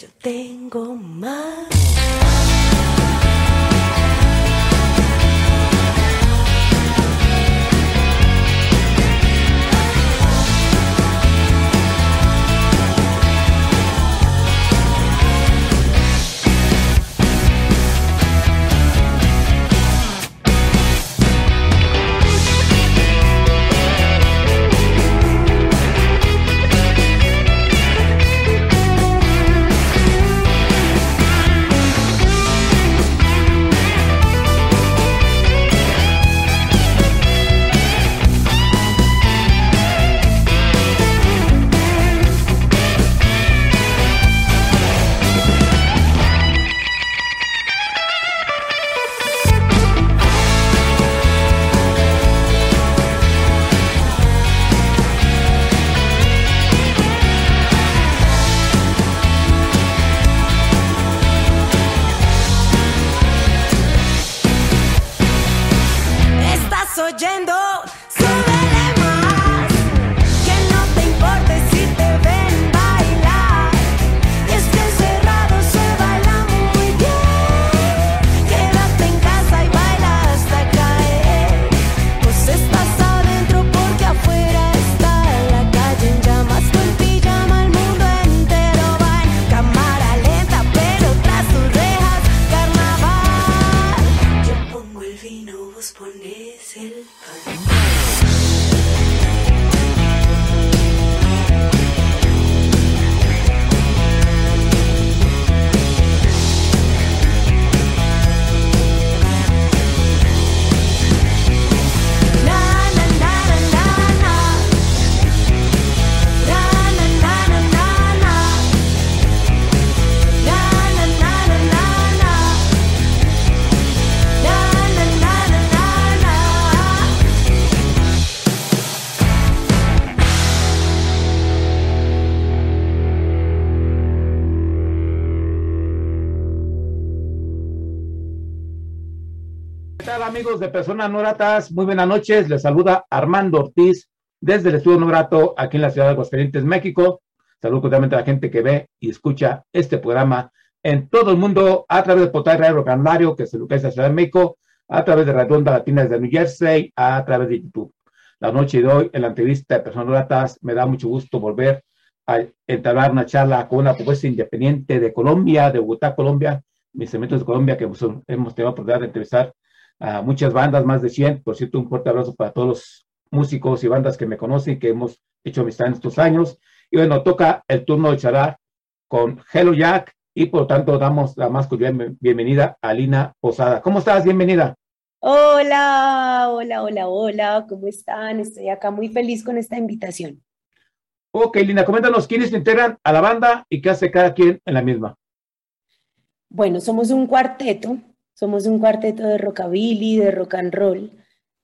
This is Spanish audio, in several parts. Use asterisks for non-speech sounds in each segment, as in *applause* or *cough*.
Yo tengo más. Amigos de Personas No Gratas? Muy buenas noches. Les saluda Armando Ortiz desde el Estudio No Grato aquí en la ciudad de Aguascalientes, México. Saludo cordialmente a la gente que ve y escucha este programa en todo el mundo a través de Potay Radio Candario, que se localiza en la Ciudad de México, a través de Radio Onda Latina desde New Jersey, a través de YouTube. La noche de hoy, en la entrevista de Personas No Gratas, me da mucho gusto volver a entablar una charla con una propuesta independiente de Colombia, de Bogotá, Colombia, mis elementos de Colombia, que hemos tenido la oportunidad de entrevistar a muchas bandas, más de 100. Por cierto, un fuerte abrazo para todos los músicos y bandas que me conocen, que hemos hecho amistad en estos años. Y bueno, toca el turno de charlar con Hello Jack y por lo tanto damos la más cordial bienvenida a Lina Posada. ¿Cómo estás? Bienvenida. Hola, hola, hola, hola, ¿cómo están? Estoy acá muy feliz con esta invitación. Ok, Lina, coméntanos quiénes se integran a la banda y qué hace cada quien en la misma. Bueno, somos un cuarteto, somos un cuarteto de rockabilly, de rock and roll.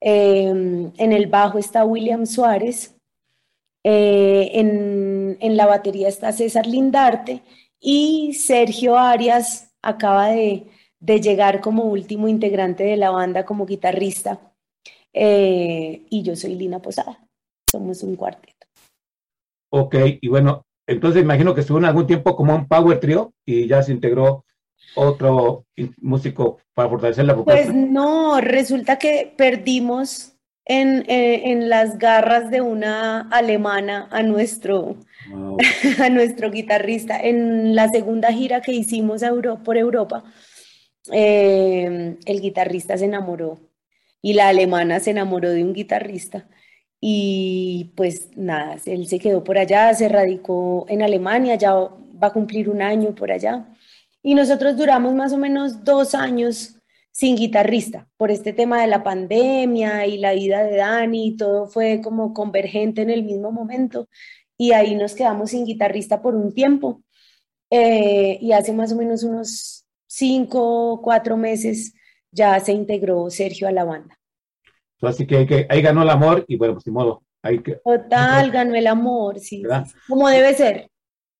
Eh, en el bajo está William Suárez, eh, en, en la batería está César Lindarte y Sergio Arias acaba de, de llegar como último integrante de la banda como guitarrista. Eh, y yo soy Lina Posada. Somos un cuarteto. Ok, y bueno, entonces imagino que estuvo en algún tiempo como un power trio y ya se integró otro músico para fortalecer la propuesta. Pues no, resulta que perdimos en, eh, en las garras de una alemana a nuestro, Wow. *laughs* a nuestro guitarrista. En la segunda gira que hicimos a Euro- por Europa, eh, el guitarrista se enamoró y la alemana se enamoró de un guitarrista. Y pues nada, él se quedó por allá, se radicó en Alemania, ya va a cumplir un año por allá. Y nosotros duramos más o menos dos años sin guitarrista por este tema de la pandemia y la vida de Dani, todo fue como convergente en el mismo momento. Y ahí nos quedamos sin guitarrista por un tiempo. Eh, y hace más o menos unos cinco, cuatro meses ya se integró Sergio a la banda. Así que, que ahí ganó el amor y bueno, pues ni modo. Hay que, Total, ganó el amor, sí, sí, como debe ser.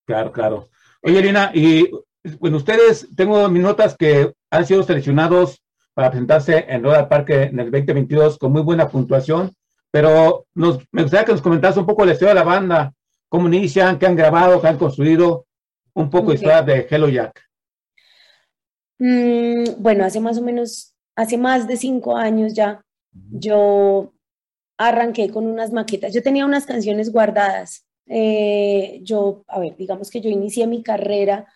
Claro, claro. Oye, Lina, y bueno, ustedes, tengo mis notas que han sido seleccionados para presentarse en Royal Parque en el 2022 con muy buena puntuación, pero nos, me gustaría que nos comentaras un poco la historia de la banda, cómo inician, qué han grabado, qué han construido, un poco Ok. historia de Hello Jack. Mm, bueno, hace más o menos, hace más de cinco años ya, yo arranqué con unas maquetas. Yo tenía unas canciones guardadas. Eh, yo, a ver, digamos que yo inicié mi carrera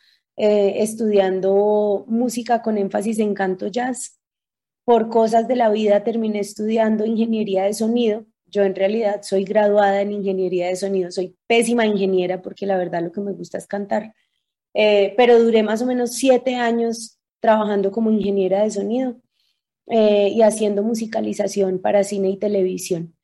eh, estudiando música con énfasis en canto jazz. Por cosas de la vida terminé estudiando ingeniería de sonido. Yo en realidad soy graduada en ingeniería de sonido. Soy pésima ingeniera porque la verdad lo que me gusta es cantar. Eh, pero duré más o menos siete años trabajando como ingeniera de sonido eh, y haciendo musicalización para cine y televisión.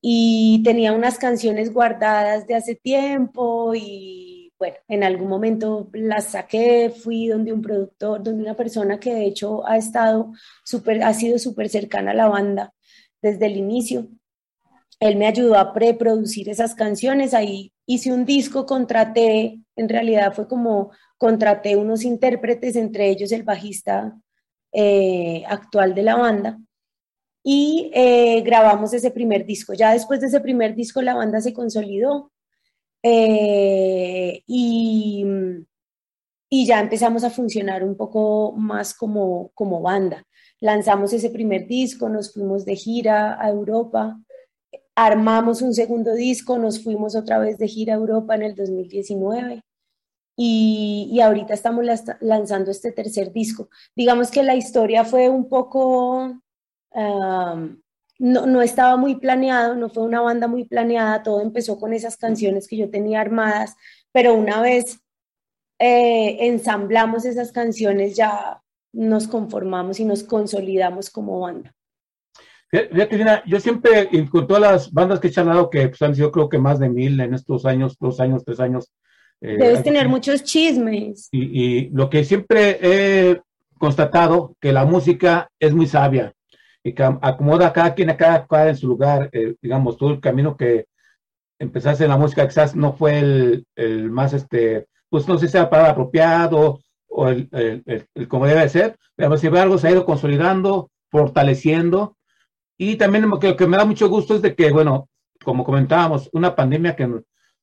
Y tenía unas canciones guardadas de hace tiempo y bueno, en algún momento las saqué, fui donde un productor, donde una persona que de hecho ha estado súper, ha sido súper cercana a la banda desde el inicio. Él me ayudó a preproducir esas canciones, ahí hice un disco, contraté, en realidad fue como contraté unos intérpretes, entre ellos el bajista eh, actual de la banda, y eh, grabamos ese primer disco. Ya después de ese primer disco la banda se consolidó eh, y, y ya empezamos a funcionar un poco más como, como banda. Lanzamos ese primer disco, nos fuimos de gira a Europa, armamos un segundo disco, nos fuimos otra vez de gira a Europa en el 2019 y, y ahorita estamos lanzando este tercer disco. Digamos que la historia fue un poco, no, no estaba muy planeado, no fue una banda muy planeada, todo empezó con esas canciones que yo tenía armadas, pero una vez eh, ensamblamos esas canciones ya nos conformamos y nos consolidamos como banda. Fíjate, yo siempre, con todas las bandas que he charlado, que pues, han sido creo que más de mil en estos años, dos años, tres años. eh, Debes tener muchos chismes. Y, y lo que siempre he constatado, que la música es muy sabia y acomoda a cada quien a cada cual en su lugar. eh, digamos, todo el camino que empezaste en la música quizás no fue el, el más, este, pues no sé si sea para apropiado o el, el- el- como debe ser, pero sin embargo se ha ido consolidando, fortaleciendo. Y también lo que, lo que me da mucho gusto es de que, bueno, como comentábamos, una pandemia que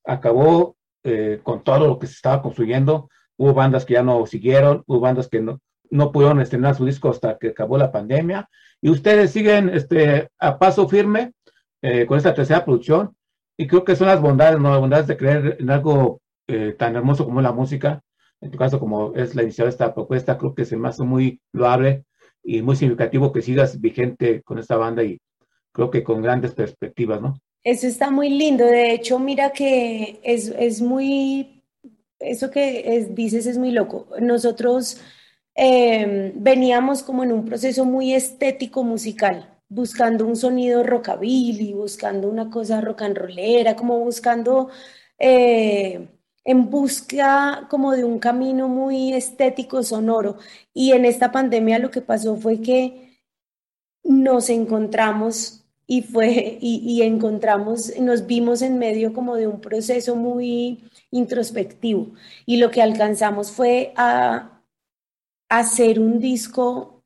acabó eh, con todo lo que se estaba construyendo. Hubo bandas que ya no siguieron, hubo bandas que no, no pudieron estrenar su disco hasta que acabó la pandemia. Y ustedes siguen este, a paso firme eh, con esta tercera producción. Y creo que son las bondades, ¿no? Las bondades de creer en algo eh, tan hermoso como la música. En tu caso, como es la iniciativa de esta propuesta, creo que se me hace muy loable y muy significativo que sigas vigente con esta banda y creo que con grandes perspectivas, ¿no? Eso está muy lindo. De hecho, mira que es, es muy, eso que es- dices es muy loco. Nosotros eh, veníamos como en un proceso muy estético musical, buscando un sonido rockabilly, buscando una cosa rock and rollera, como buscando, eh, en busca como de un camino muy estético, sonoro. Y en esta pandemia lo que pasó fue que nos encontramos y fue y, y encontramos, nos vimos en medio como de un proceso muy introspectivo y lo que alcanzamos fue a, hacer un disco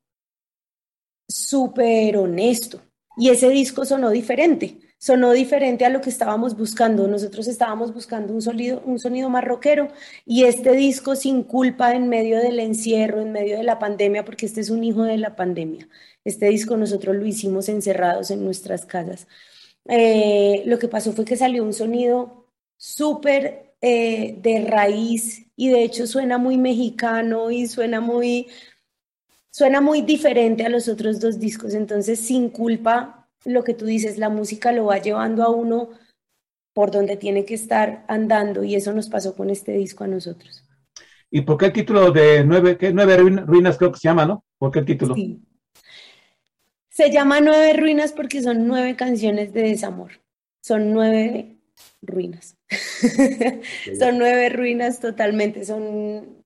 súper honesto y ese disco sonó diferente, sonó diferente a lo que estábamos buscando. Nosotros estábamos buscando un sonido, un sonido más rockero y este disco sin culpa en medio del encierro, en medio de la pandemia, porque este es un hijo de la pandemia. Este disco nosotros lo hicimos encerrados en nuestras casas. Eh, lo que pasó fue que salió un sonido súper eh, de raíz y de hecho suena muy mexicano y suena muy, suena muy diferente a los otros dos discos. Entonces, sin culpa, lo que tú dices, la música lo va llevando a uno por donde tiene que estar andando y eso nos pasó con este disco a nosotros. ¿Y por qué el título de nueve, qué, nueve ruinas, creo que se llama, ¿no? ¿Por qué el título? Sí. Se llama Nueve Ruinas porque son nueve canciones de desamor. Son nueve ruinas. *laughs* Son nueve ruinas totalmente. Son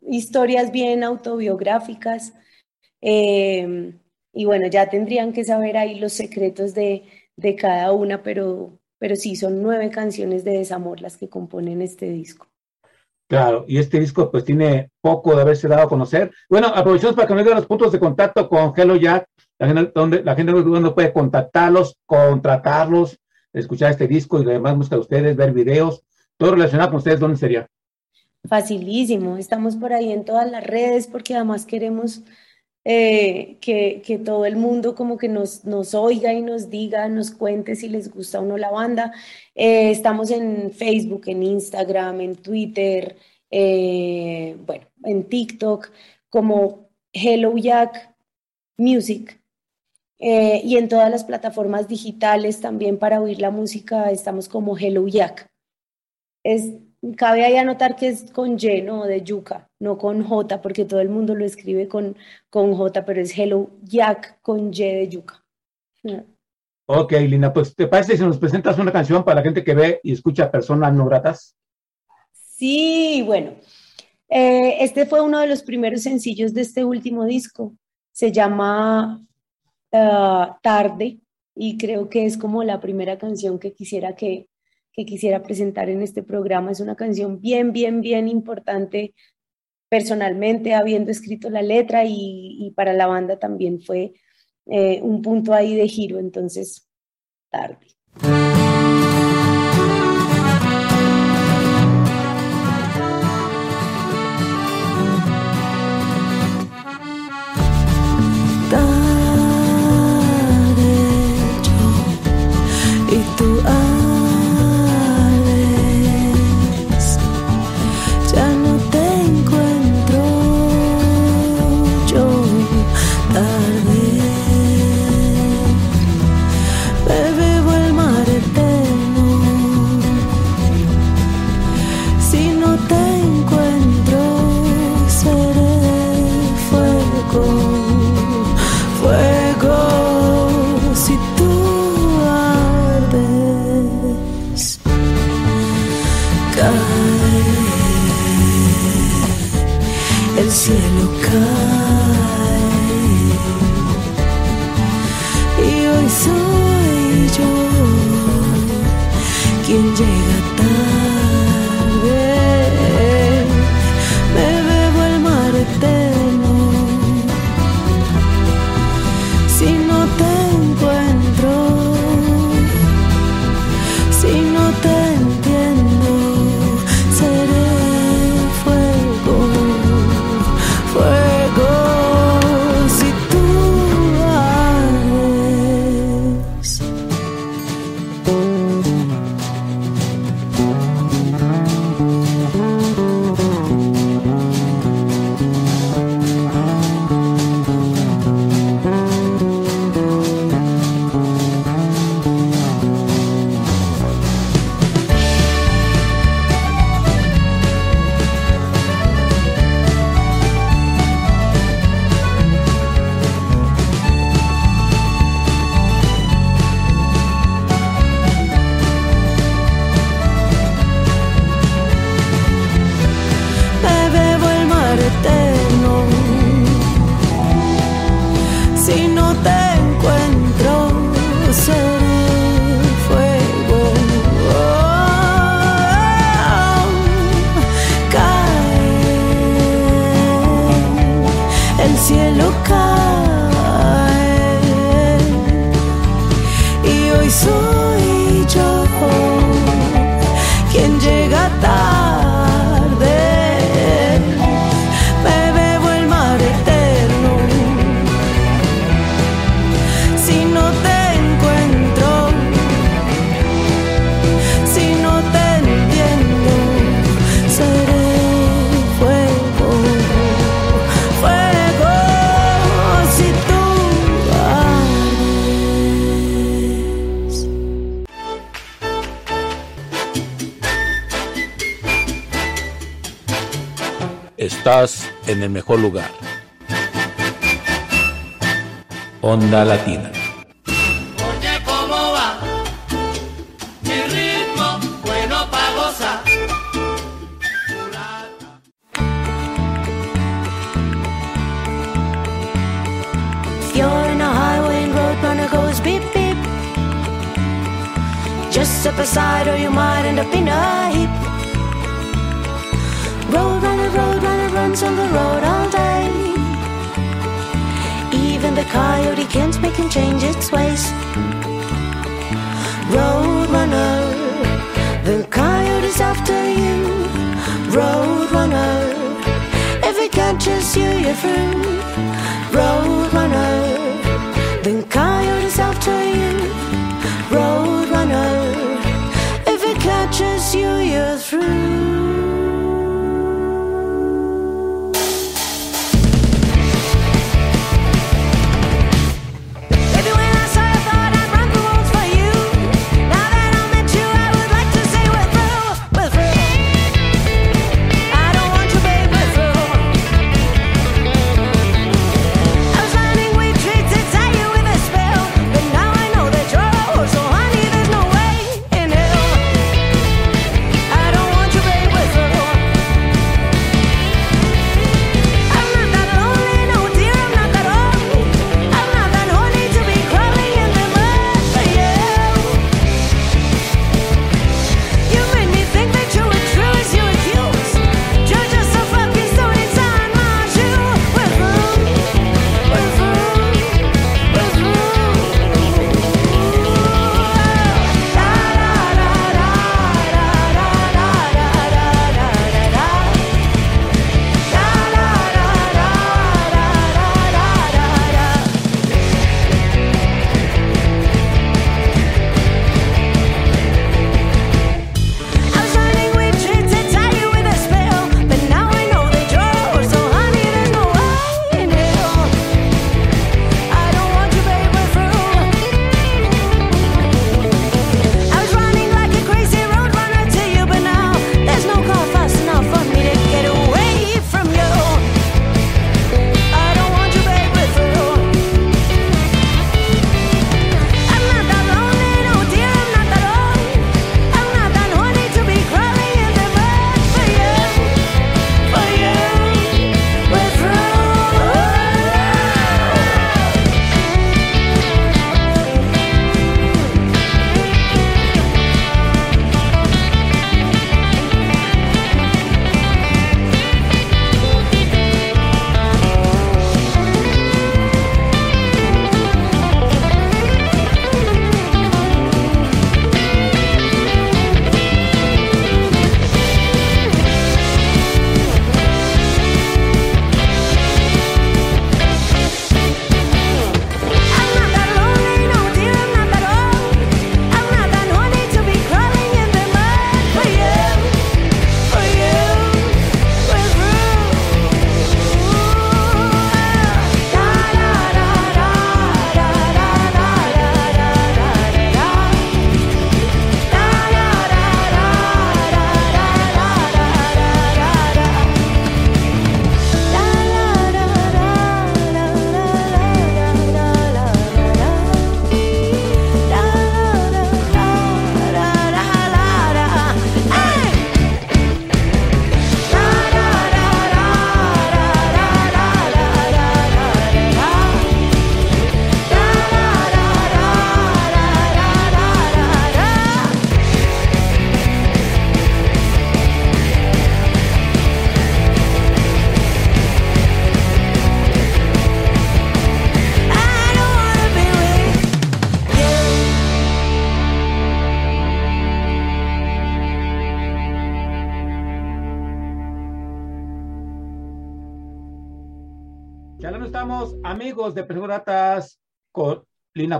historias bien autobiográficas. Eh, y bueno, ya tendrían que saber ahí los secretos de, de cada una, pero, pero sí, son nueve canciones de desamor las que componen este disco. Claro, y este disco pues tiene poco de haberse dado a conocer. Bueno, aprovechamos para que nos den los puntos de contacto con Hello Jack, la gente, donde la gente donde puede contactarlos, contratarlos, escuchar este disco y además música de ustedes, ver videos, todo relacionado con ustedes, ¿dónde sería? Facilísimo, estamos por ahí en todas las redes porque además queremos eh, que, que todo el mundo como que nos, nos oiga y nos diga, nos cuente si les gusta o no la banda. Eh, estamos en Facebook, en Instagram, en Twitter, eh, bueno, en TikTok, como Hello Jack Music. Eh, y en todas las plataformas digitales también para oír la música estamos como Hello Jack. Es, cabe ahí anotar que es con Y, ¿no? De yuca, no con J, porque todo el mundo lo escribe con, con J, pero es Hello Jack con Y de yuca. Ok, Lina, pues ¿te parece si nos presentas una canción para la gente que ve y escucha personas no gratas? Sí, bueno, eh, este fue uno de los primeros sencillos de este último disco. Se llama ah, Tarde y creo que es como la primera canción que quisiera que, que quisiera presentar en este programa. Es una canción bien, bien, bien importante personalmente, habiendo escrito la letra y, y para la banda también fue eh, un punto ahí de giro, entonces, tarde quien llega tarde. Estás en el mejor lugar. Onda Latina. Oye, ¿cómo va? Mi ritmo, bueno pa' gozar. You're in a highway and roadrunner goes beep beep. Just step aside or you might end up in a heap. coyote can't make and change its ways. Roadrunner, the coyote's after you. Roadrunner, if it catches you, you're through. Roadrunner, the coyote's after you. Roadrunner, if it catches you, you're through.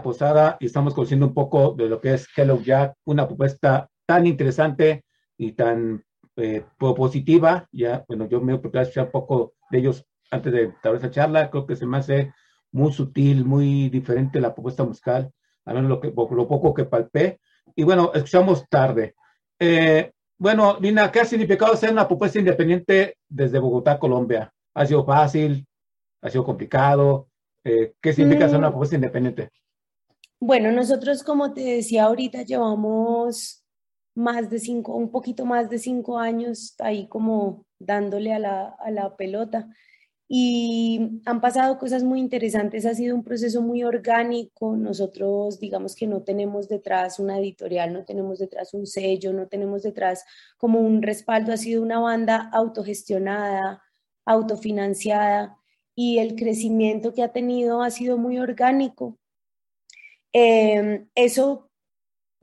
Posada, y estamos conociendo un poco de lo que es Hello Jack, una propuesta tan interesante y tan eh, positiva. Ya, bueno, yo me he escuchar un poco de ellos antes de dar esa charla. Creo que se me hace muy sutil, muy diferente la propuesta musical, al menos lo, que, lo poco que palpé. Y bueno, escuchamos tarde. Eh, bueno, Lina, ¿qué ha significado ser una propuesta independiente desde Bogotá, Colombia? ¿Ha sido fácil? ¿Ha sido complicado? Eh, ¿Qué significa ser una Mm. propuesta independiente? Bueno, nosotros, como te decía ahorita, llevamos más de cinco, un poquito más de cinco años ahí como dándole a la, a la pelota. Y han pasado cosas muy interesantes, ha sido un proceso muy orgánico. Nosotros, digamos que no tenemos detrás una editorial, no tenemos detrás un sello, no tenemos detrás como un respaldo. Ha sido una banda autogestionada, autofinanciada y el crecimiento que ha tenido ha sido muy orgánico. Eh, eso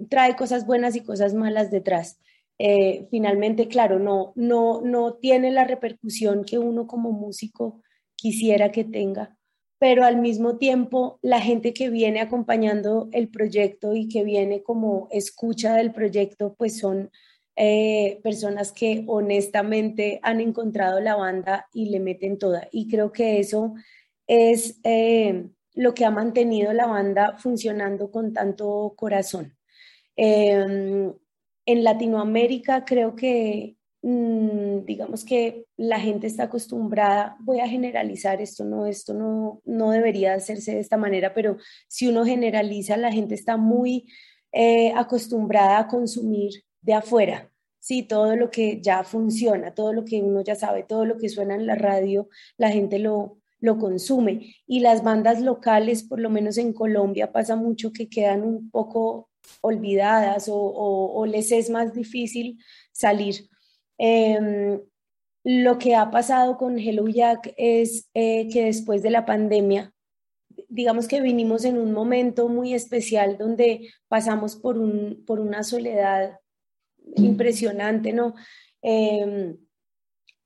trae cosas buenas y cosas malas detrás. Eh, finalmente, claro, no, no, no tiene la repercusión que uno como músico quisiera que tenga, pero al mismo tiempo la gente que viene acompañando el proyecto y que viene como escucha del proyecto, pues son eh, personas que honestamente han encontrado la banda y le meten toda. Y creo que eso es eh, lo que ha mantenido la banda funcionando con tanto corazón. Em, en Latinoamérica creo que, mm, digamos que la gente está acostumbrada, voy a generalizar esto, no, esto no, no debería hacerse de esta manera, pero si uno generaliza, la gente está muy eh, acostumbrada a consumir de afuera. Sí, todo lo que ya funciona, todo lo que uno ya sabe, todo lo que suena en la radio, la gente lo, lo consume. Y las bandas locales, por lo menos en Colombia, pasa mucho que quedan un poco olvidadas o, les es más difícil salir. Em, lo que ha pasado con Hello Jack es eh, que después de la pandemia, digamos que vinimos en un momento muy especial donde pasamos por, un, por una soledad impresionante, ¿no? Em,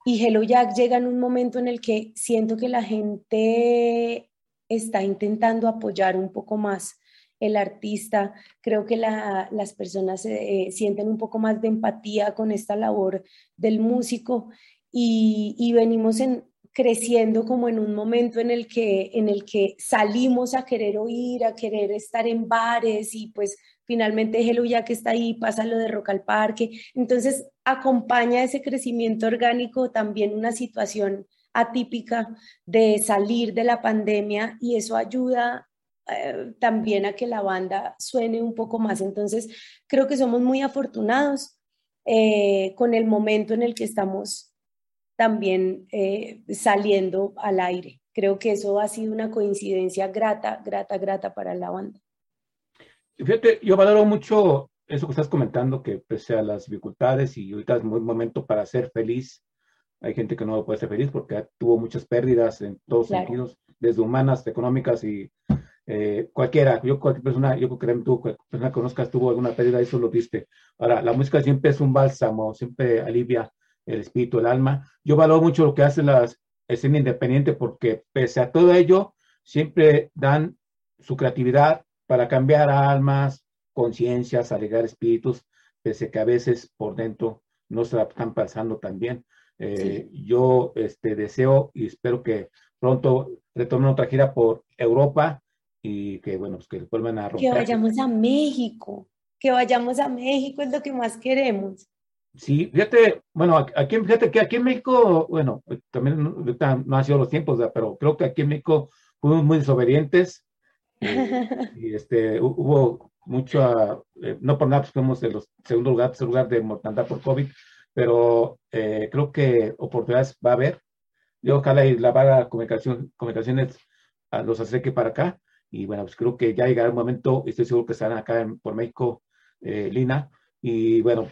y Hello Jack llega en un momento en el que siento que la gente está intentando apoyar un poco más el artista. Creo que las personas eh, sienten un poco más de empatía con esta labor del músico y, venimos en, creciendo como en un momento en el, que, en el que salimos a querer oír, a querer estar en bares y pues finalmente Hello que está ahí, pasa lo de Rock al Parque. Entonces acompaña ese crecimiento orgánico también una situación atípica de salir de la pandemia y eso ayuda eh, también a que la banda suene un poco más. Entonces creo que somos muy afortunados eh, con el momento en el que estamos también eh, saliendo al aire. Creo que eso ha sido una coincidencia grata, grata, grata para la banda. Fíjate, yo valoro mucho eso que estás comentando, que pese a las dificultades y ahorita es un momento para ser feliz, hay gente que no puede ser feliz porque tuvo muchas pérdidas en todos sentidos, desde humanas, económicas y eh, cualquiera, yo cualquier persona, yo creo que tú, persona que conozcas tuvo alguna pérdida, eso lo viste. Ahora, la música siempre es un bálsamo, siempre alivia el espíritu, el alma. Yo valoro mucho lo que hace la escena independiente porque pese a todo ello, siempre dan su creatividad, para cambiar almas, conciencias, alegrar espíritus, pese que a veces por dentro no se la están pasando tan bien. Eh, yo este, deseo y espero que pronto retomen otra gira por Europa y que, bueno, pues que vuelvan a romper. Que vayamos a México, que vayamos a México es lo que más queremos. Sí, fíjate, bueno, aquí, fíjate que aquí en México, bueno, también no, han sido los tiempos, pero creo que aquí en México fuimos muy desobedientes, *laughs* y este, hubo mucho, eh, no por nada, pues fuimos de los segundo lugar, tercer lugar de mortandad por COVID, pero eh, creo que oportunidades va a haber. Yo ojalá y la vaga comunicación, comunicaciones los acerque para acá. Y bueno, pues creo que ya llegará un momento, estoy seguro que estarán acá en, por México, eh, Lina. Y bueno,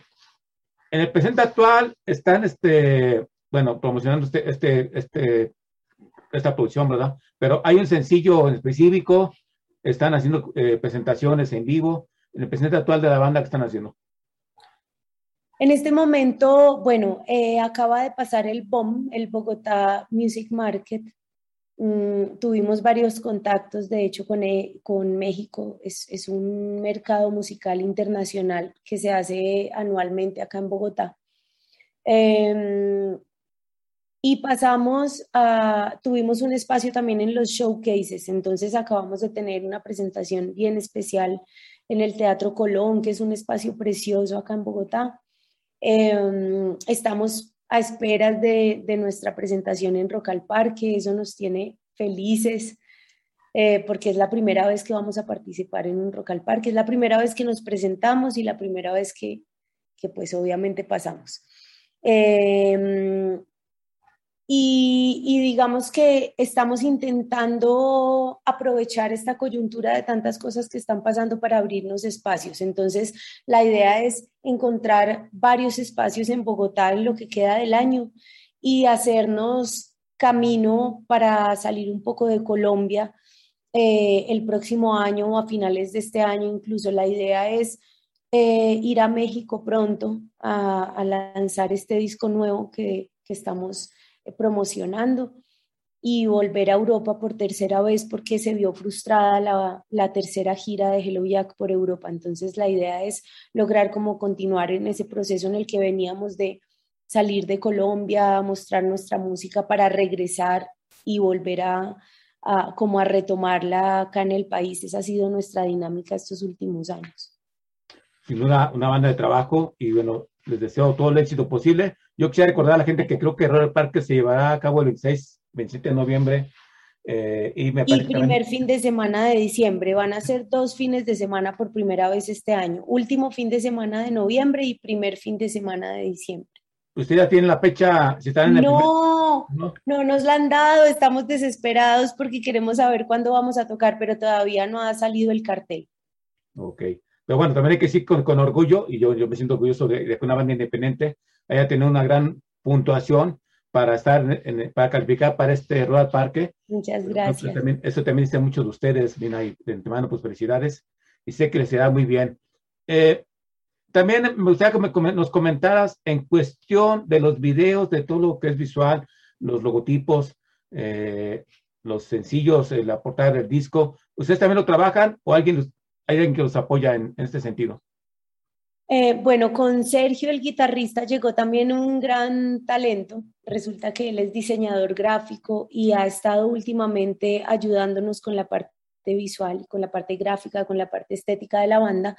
en el presente actual están, este, bueno, promocionando este, este, este, esta producción, ¿verdad? Pero hay un sencillo en específico están haciendo eh, presentaciones en vivo, en el presente actual de la banda que están haciendo. En este momento, bueno, eh, acaba de pasar el BOM, el Bogotá Music Market. Mm, tuvimos varios contactos, de hecho, con, eh, con México. Es, es, un mercado musical internacional que se hace anualmente acá en Bogotá. Em, y pasamos a, tuvimos un espacio también en los showcases, entonces acabamos de tener una presentación bien especial en el Teatro Colón, que es un espacio precioso acá en Bogotá. Em, estamos a esperas de, de, nuestra presentación en Rock al Parque, eso nos tiene felices, eh, porque es la primera vez que vamos a participar en un Rock al Parque, es la primera vez que nos presentamos y la primera vez que, que pues obviamente pasamos. Eh, y, digamos que estamos intentando aprovechar esta coyuntura de tantas cosas que están pasando para abrirnos espacios. Entonces, la idea es encontrar varios espacios en Bogotá en lo que queda del año y hacernos camino para salir un poco de Colombia eh, el próximo año o a finales de este año. Incluso la idea es eh, ir a México pronto a, lanzar este disco nuevo que, que estamos promocionando. y volver a Europa por tercera vez porque se vio frustrada la, la, tercera gira de Hello Jack por Europa. Entonces la idea es lograr como continuar en ese proceso en el que veníamos de salir de Colombia, mostrar nuestra música para regresar y volver a, a como a retomarla acá en el país. Esa ha sido nuestra dinámica estos últimos años. Sin duda, una banda de trabajo y bueno, les deseo todo el éxito posible. Yo quisiera recordar a la gente que creo que Royal Park se llevará a cabo el 26, 27 de noviembre. Eh, y me y primer fin de semana de diciembre. Van a ser dos fines de semana por primera vez este año. Último fin de semana de noviembre y primer fin de semana de diciembre. ¿Usted ya tiene la fecha? Si están en no, primer... no, no nos la han dado. Estamos desesperados porque queremos saber cuándo vamos a tocar, pero todavía no ha salido el cartel. Ok. Pero bueno, también hay que decir con, con orgullo, y yo, yo me siento orgulloso de, de, que una banda independiente haya tenido una gran puntuación para estar, en, para calificar para este Royal Parque. Muchas gracias. Eso también, eso también dice mucho de ustedes, Lina, y de antemano, pues felicidades, y sé que les irá muy bien. Eh, también me gustaría que me, nos comentaras en cuestión de los videos, de todo lo que es visual, los logotipos, eh, los sencillos, eh, la portada del disco. ¿Ustedes también lo trabajan o alguien ¿Hay alguien que los apoya en, en este sentido? Eh, bueno, con Sergio, el guitarrista, llegó también un gran talento. Resulta que él es diseñador gráfico y ha estado últimamente ayudándonos con la parte visual, con la parte gráfica, con la parte estética de la banda.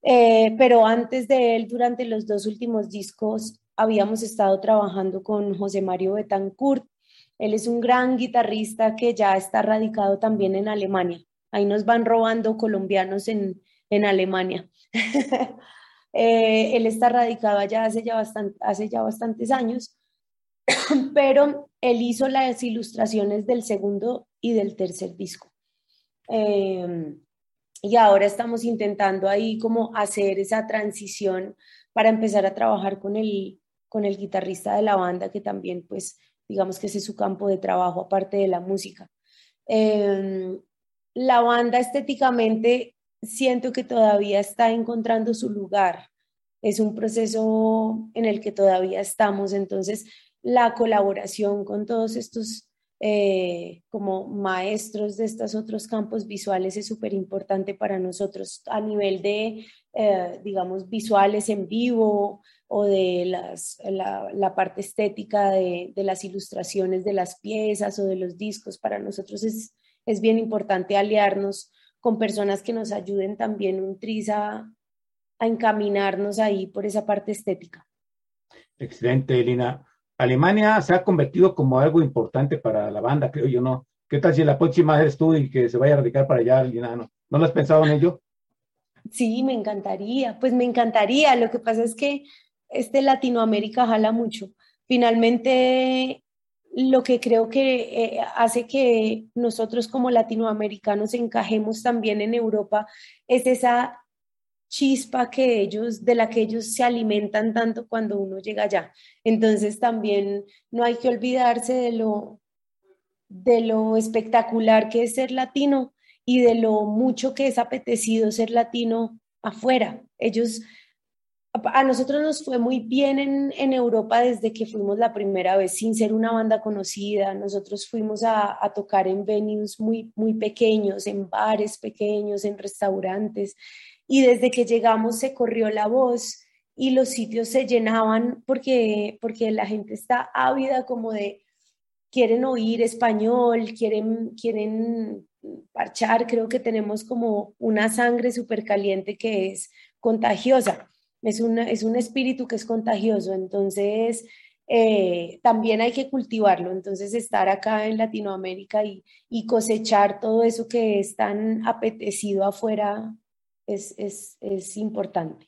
Eh, pero antes de él, durante los dos últimos discos, habíamos estado trabajando con José Mario Betancourt. Él es un gran guitarrista que ya está radicado también en Alemania. Ahí nos van robando colombianos en, en Alemania. *laughs* eh, él está radicado allá hace ya, bastante, hace ya bastantes años, *coughs* pero él hizo las ilustraciones del segundo y del tercer disco. Eh, y ahora estamos intentando ahí como hacer esa transición para empezar a trabajar con el, con el guitarrista de la banda, que también pues digamos que ese es su campo de trabajo aparte de la música. Eh, la banda estéticamente siento que todavía está encontrando su lugar. Es un proceso en el que todavía estamos, entonces la colaboración con todos estos eh, como maestros de estos otros campos visuales es súper importante para nosotros a nivel de, eh, digamos, visuales en vivo o de las, la, la parte estética de, de las ilustraciones de las piezas o de los discos. Para nosotros es es bien importante aliarnos con personas que nos ayuden también un tris a, encaminarnos ahí por esa parte estética. Excelente, Elina. Alemania se ha convertido como algo importante para la banda, creo yo, ¿no? ¿Qué tal si la próxima eres tú y que se vaya a radicar para allá, Elina? ¿No, ¿No lo has pensado en ello? Sí, me encantaría, pues me encantaría. Lo que pasa es que este Latinoamérica jala mucho. Finalmente, lo que creo que eh, hace que nosotros como latinoamericanos encajemos también en Europa es esa chispa que ellos, de la que ellos se alimentan tanto cuando uno llega allá. Entonces también no hay que olvidarse de lo, de lo espectacular que es ser latino y de lo mucho que es apetecido ser latino afuera. Ellos a nosotros nos fue muy bien en, Europa desde que fuimos la primera vez, sin ser una banda conocida. Nosotros fuimos a, a, tocar en venues muy, muy pequeños, en bares pequeños, en restaurantes. Y desde que llegamos se corrió la voz y los sitios se llenaban porque, porque la gente está ávida como de, quieren oír español, quieren, quieren parchar. Creo que tenemos como una sangre súper caliente que es contagiosa es, una, es un espíritu que es contagioso, entonces eh, también hay que cultivarlo, entonces estar acá en Latinoamérica y, y, cosechar todo eso que es tan apetecido afuera es, es, es importante.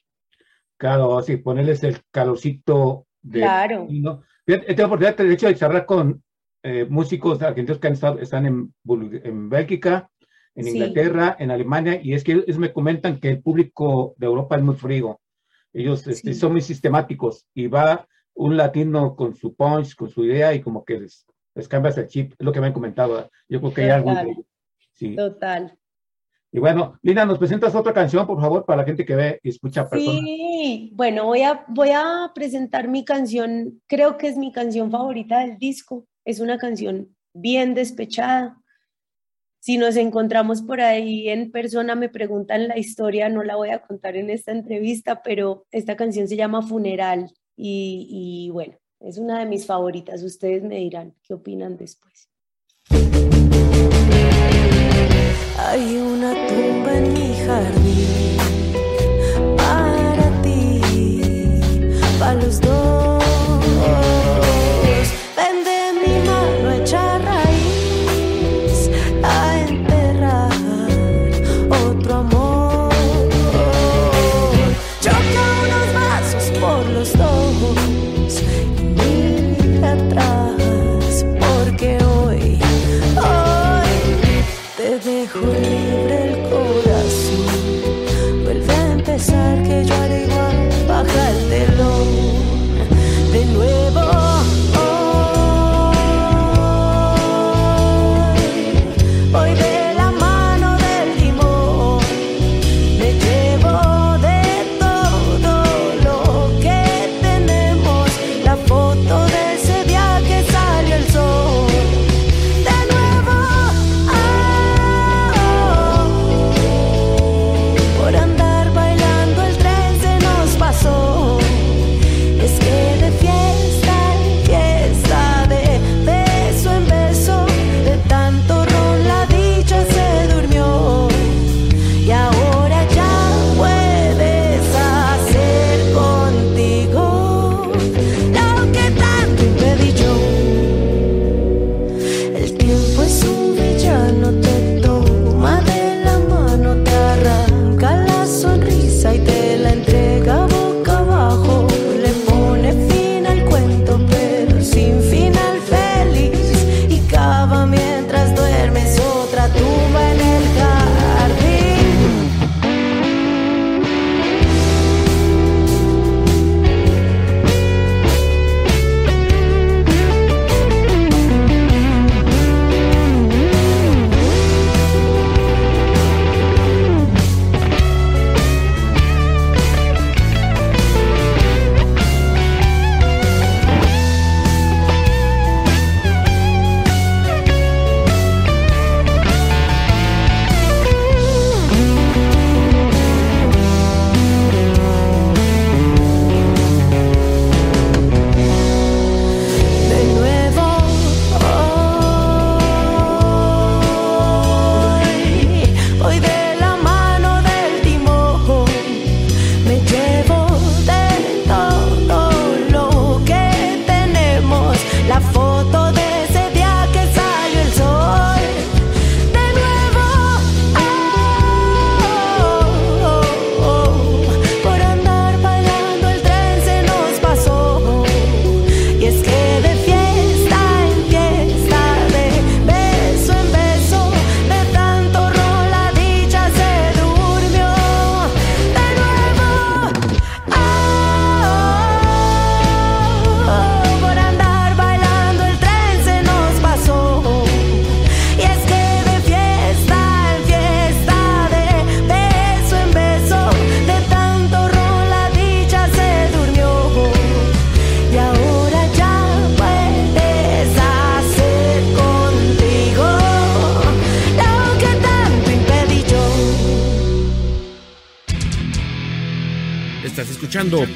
Claro, así ponerles el calorcito de... Claro. ¿no? He tenido oportunidad, de hecho, de charlar con eh, músicos argentinos que han estado, están en, en Bélgica, en Inglaterra, sí. en Alemania, y es que ellos me comentan que el público de Europa es muy frío. Ellos este, son muy sistemáticos y va un latino con su punch, con su idea y como que les, cambias el chip, es lo que me han comentado. Yo creo que hay algo de, sí. Total. Y bueno, Lina, ¿nos presentas otra canción, por favor, para la gente que ve y escucha? Sí, bueno, voy a, voy a presentar mi canción, creo que es mi canción favorita del disco. Es una canción bien despechada, si nos encontramos por ahí en persona, me preguntan la historia, no la voy a contar en esta entrevista, pero esta canción se llama Funeral y, bueno, es una de mis favoritas. Ustedes me dirán qué opinan después. Hay una tumba en mi jardín para ti, para los dos.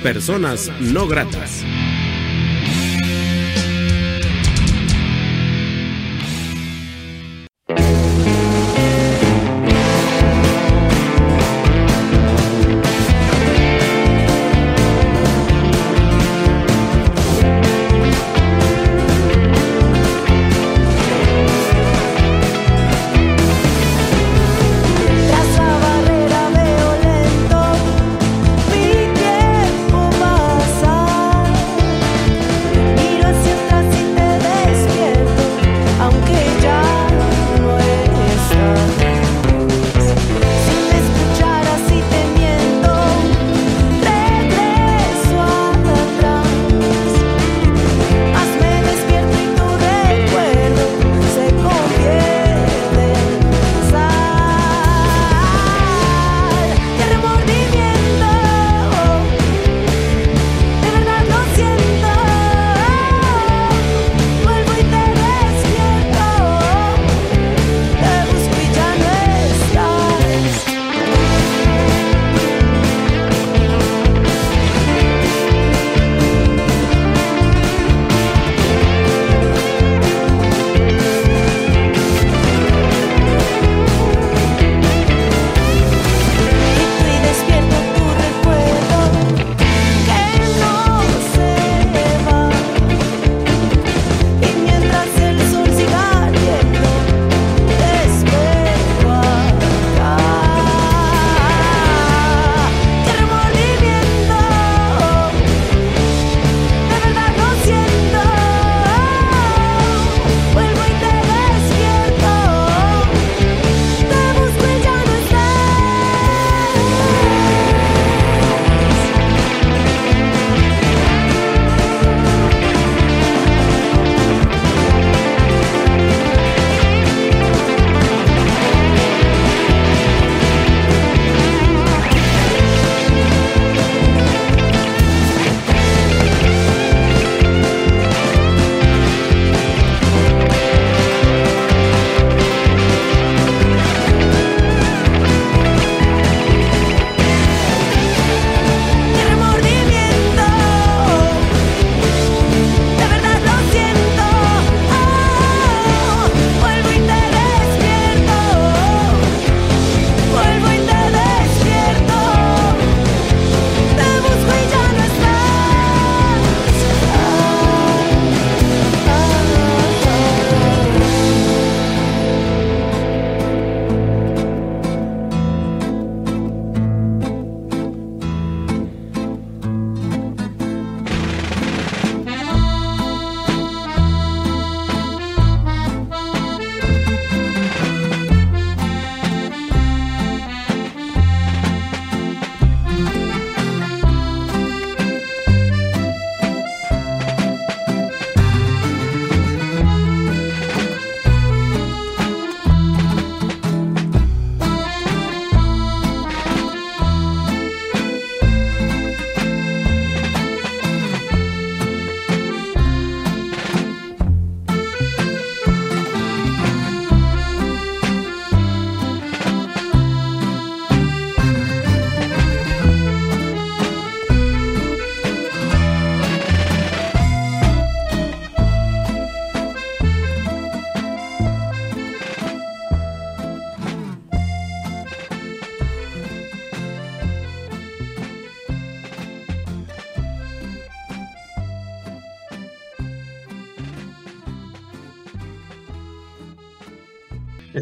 personas no gratas.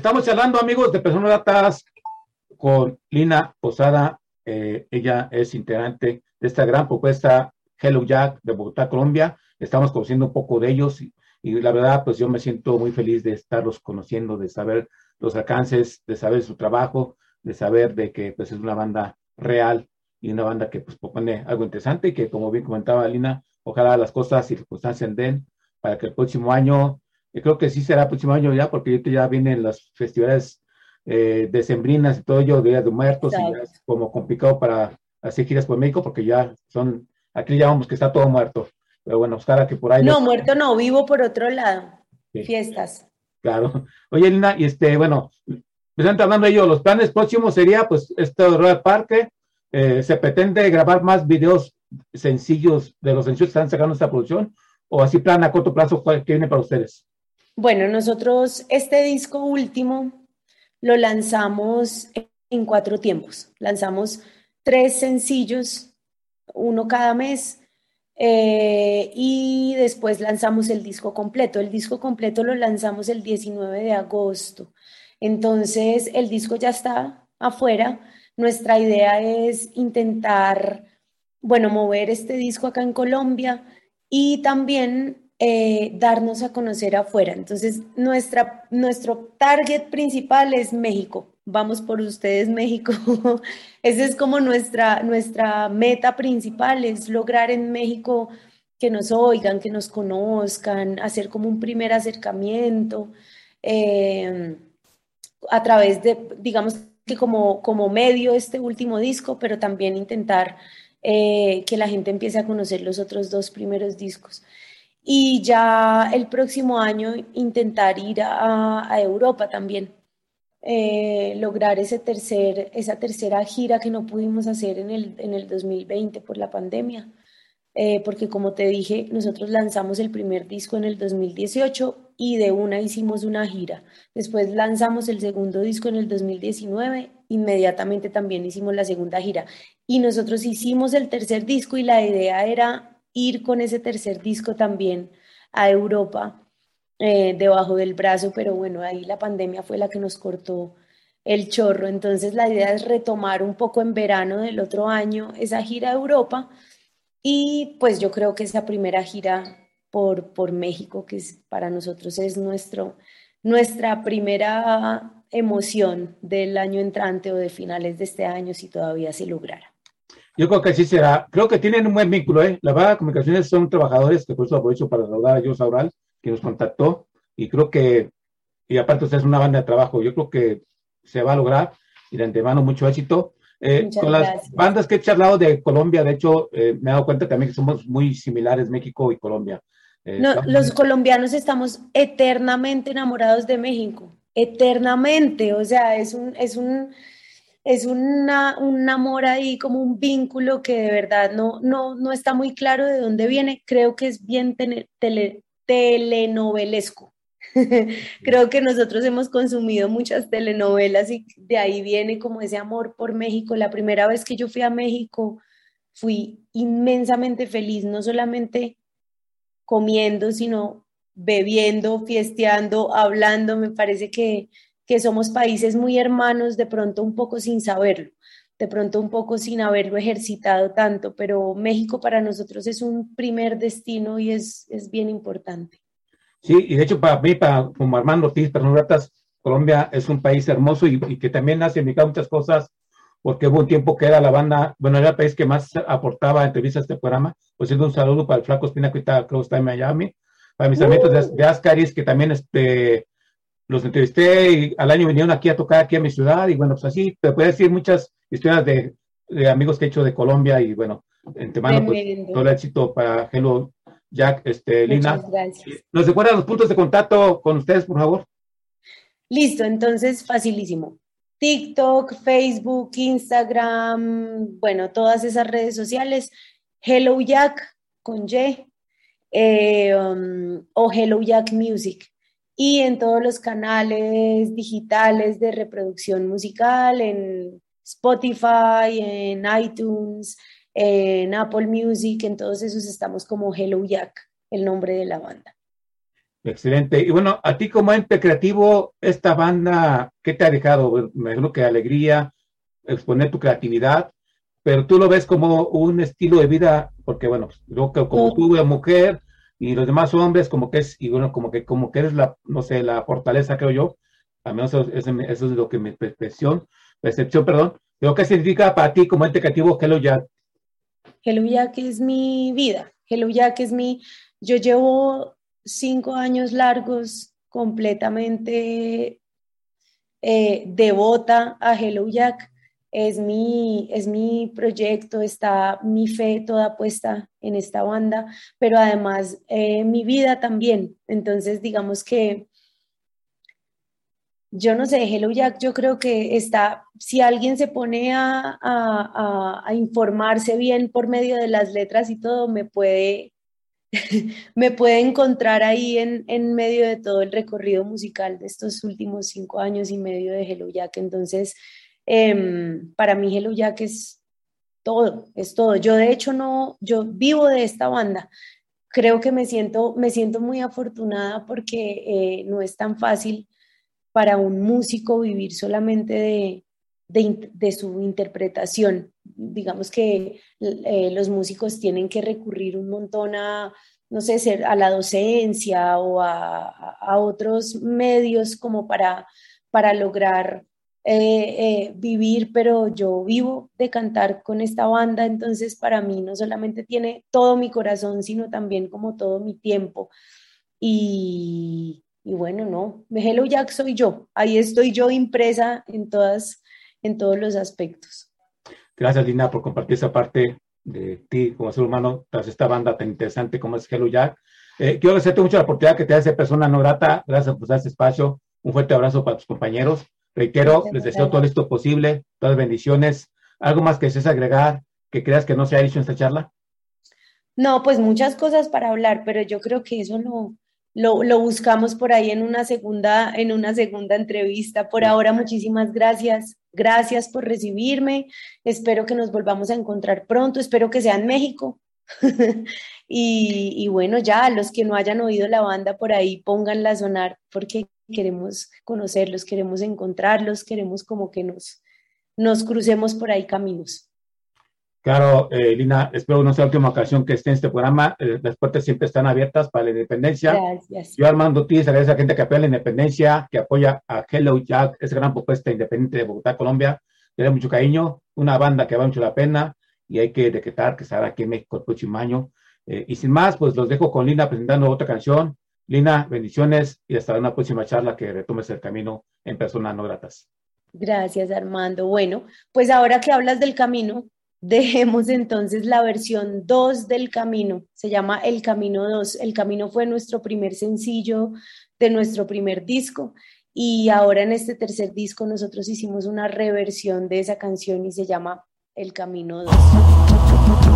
Estamos charlando, amigos, de Personas Datas con Lina Posada. Eh, ella es integrante de esta gran propuesta Hello Jack de Bogotá, Colombia. Estamos conociendo un poco de ellos y, y la verdad, pues yo me siento muy feliz de estarlos conociendo, de saber los alcances, de saber su trabajo, de saber de que pues es una banda real y una banda que pues propone algo interesante y que como bien comentaba Lina, ojalá las cosas y circunstancias den para que el próximo año, yo creo que sí será el próximo año ya, porque ya vienen las festivales eh, decembrinas y todo ello, Días de Muertos, y ya es como complicado para hacer giras por México porque ya son, aquí llamamos que está todo muerto, pero bueno, ojalá que por ahí... No, muerto no, vivo por otro lado. Sí. Fiestas. Claro. Oye, Lina, y este, bueno, precisamente hablando de ello, los planes próximos sería, pues, este Royal Parque, eh, ¿se pretende grabar más videos sencillos de los sencillos que están sacando esta producción? ¿O así plan a corto plazo, cuál que viene para ustedes? Bueno, nosotros este disco último lo lanzamos en cuatro tiempos. Lanzamos tres sencillos, uno cada mes, eh, y después lanzamos el disco completo. El disco completo lo lanzamos el 19 de agosto. Entonces, el disco ya está afuera. Nuestra idea es intentar, bueno, mover este disco acá en Colombia y también eh, darnos a conocer afuera. Entonces, nuestra, nuestro target principal es México. Vamos por ustedes, México. *laughs* Esa es como nuestra, nuestra meta principal, es lograr en México que nos oigan, que nos conozcan, hacer como un primer acercamiento eh, a través de, digamos que como, como medio este último disco, pero también intentar eh, que la gente empiece a conocer los otros dos primeros discos. Y ya el próximo año intentar ir a, Europa también, eh, lograr ese tercer, esa tercera gira que no pudimos hacer en el, en el 2020 por la pandemia. Eh, porque como te dije, nosotros lanzamos el primer disco en el 2018 y de una hicimos una gira. Después lanzamos el segundo disco en el 2019, inmediatamente también hicimos la segunda gira. Y nosotros hicimos el tercer disco y la idea era ir con ese tercer disco también a Europa eh, debajo del brazo, pero bueno, ahí la pandemia fue la que nos cortó el chorro. Entonces la idea es retomar un poco en verano del otro año esa gira a Europa y pues yo creo que esa primera gira por, por México, que es, para nosotros es nuestro, nuestra primera emoción del año entrante o de finales de este año, si todavía se lograra. Yo creo que así será. Creo que tienen un buen vínculo, ¿eh? La verdad, Comunicaciones son trabajadores, que por eso aprovecho para saludar a Dios Aural, que nos contactó, y creo que, y aparte usted es una banda de trabajo, yo creo que se va a lograr, y de antemano mucho éxito. Eh, con las gracias. bandas que he charlado de Colombia, de hecho, eh, me he dado cuenta también que somos muy similares, México y Colombia. Eh, No, los colombianos estamos eternamente enamorados de México, eternamente, o sea, es un, es un, es una, un amor ahí, como un vínculo que de verdad no, no, no está muy claro de dónde viene, creo que es bien tele- tele- telenovelesco. *laughs* Creo que nosotros hemos consumido muchas telenovelas y de ahí viene como ese amor por México. La primera vez que yo fui a México fui inmensamente feliz, no solamente comiendo, sino bebiendo, fiesteando, hablando. Me parece que, que somos países muy hermanos, de pronto un poco sin saberlo, de pronto un poco sin haberlo ejercitado tanto, pero México para nosotros es un primer destino y es, es bien importante. Sí, y de hecho para mí, para, como Armando Ortiz, Gratas, Colombia es un país hermoso y, y que también ha significado muchas cosas, porque hubo un tiempo que era la banda, bueno, era el país que más aportaba entrevistas a este programa. Pues siendo un saludo para el Flaco Espina, que ahorita creo está en Miami, para mis amigos de, de Ascaris, que también este, los entrevisté y al año vinieron aquí a tocar aquí a mi ciudad, y bueno, pues así, te puedo decir muchas historias de, de amigos que he hecho de Colombia, y bueno, en temano, pues todo el éxito para Hello Jack, este, Lina. Muchas gracias. ¿Nos recuerdan los puntos de contacto con ustedes, por favor? Listo, entonces facilísimo. TikTok, Facebook, Instagram, bueno, todas esas redes sociales. Hello Jack con Y eh, um, o Hello Jack Music. Y en todos los canales digitales de reproducción musical, en Spotify, en iTunes, en Apple Music, en todos esos estamos como Hello Jack, el nombre de la banda. Excelente. Y bueno, a ti como ente creativo, esta banda, ¿qué te ha dejado? Me imagino que alegría, exponer tu creatividad, pero tú lo ves como un estilo de vida, porque bueno, pues, creo que como tú, mujer, y los demás hombres, como que es, y bueno, como que, como que eres la, no sé, la fortaleza, creo yo, al menos eso, eso- eso es lo que mi percepción, percepción, perdón, pero ¿qué significa para ti como ente creativo Hello Jack? Hello Jack es mi vida. Hello Jack es mi. Yo llevo cinco años largos completamente eh, devota a Hello Jack. Es mi, es mi proyecto, está mi fe toda puesta en esta banda, pero además eh, mi vida también. Entonces, digamos que yo no sé, Hello Jack, yo creo que está, si alguien se pone a, a- a- informarse bien por medio de las letras y todo, me puede, *laughs* me puede encontrar ahí en, en medio de todo el recorrido musical de estos últimos cinco años y medio de Hello Jack. Entonces, em, para mí Hello Jack es todo, es todo. Yo de hecho no, yo vivo de esta banda. Creo que me siento, me siento muy afortunada porque eh, no es tan fácil para un músico vivir solamente de, de, de su interpretación. Digamos que eh, los músicos tienen que recurrir un montón a, no sé, ser, a la docencia o a- a otros medios como para, para lograr eh, eh, vivir, pero yo vivo de cantar con esta banda, entonces para mí no solamente tiene todo mi corazón, sino también como todo mi tiempo. Y, y bueno, no, Hello Jack soy yo, ahí estoy yo impresa en todas, en todos los aspectos. Gracias, Lina, por compartir esa parte de ti como ser humano tras esta banda tan interesante como es Hello Jack. Eh, quiero agradecerte mucho la oportunidad que te ser persona no grata. Gracias por dar este espacio. Un fuerte abrazo para tus compañeros. Reitero, les deseo todo esto posible, todas bendiciones. ¿Algo más que desees agregar que creas que no se ha dicho en esta charla? No, pues muchas cosas para hablar, pero yo creo que eso lo, lo, lo buscamos por ahí en una segunda, en una segunda entrevista. Por ahora, muchísimas gracias. Gracias por recibirme. Espero que nos volvamos a encontrar pronto. Espero que sea en México. *laughs* Y, y bueno, ya los que no hayan oído la banda por ahí, pónganla a sonar porque queremos conocerlos, queremos encontrarlos, queremos como que nos, nos crucemos por ahí caminos. Claro, eh, Lina, espero no sea la última ocasión que esté en este programa. Eh, las puertas siempre están abiertas para la independencia. Gracias. Yo, Armando Ortiz, agradezco a la gente que apoya la independencia, que apoya a Hello Jack, esa gran propuesta independiente de Bogotá, Colombia. Le da mucho cariño, una banda que vale mucho la pena y hay que decretar que estará aquí en México el próximo año. Eh, y sin más, pues los dejo con Lina presentando otra canción. Lina, bendiciones y hasta una próxima charla que retomes el camino en personas no gratas. Gracias, Armando. Bueno, pues ahora que hablas del camino, *laughs* dejemos entonces la versión 2 del camino. Se llama El Camino 2. El Camino fue nuestro primer sencillo de nuestro primer disco. Y ahora en este tercer disco nosotros hicimos una reversión de esa canción y se llama El Camino 2.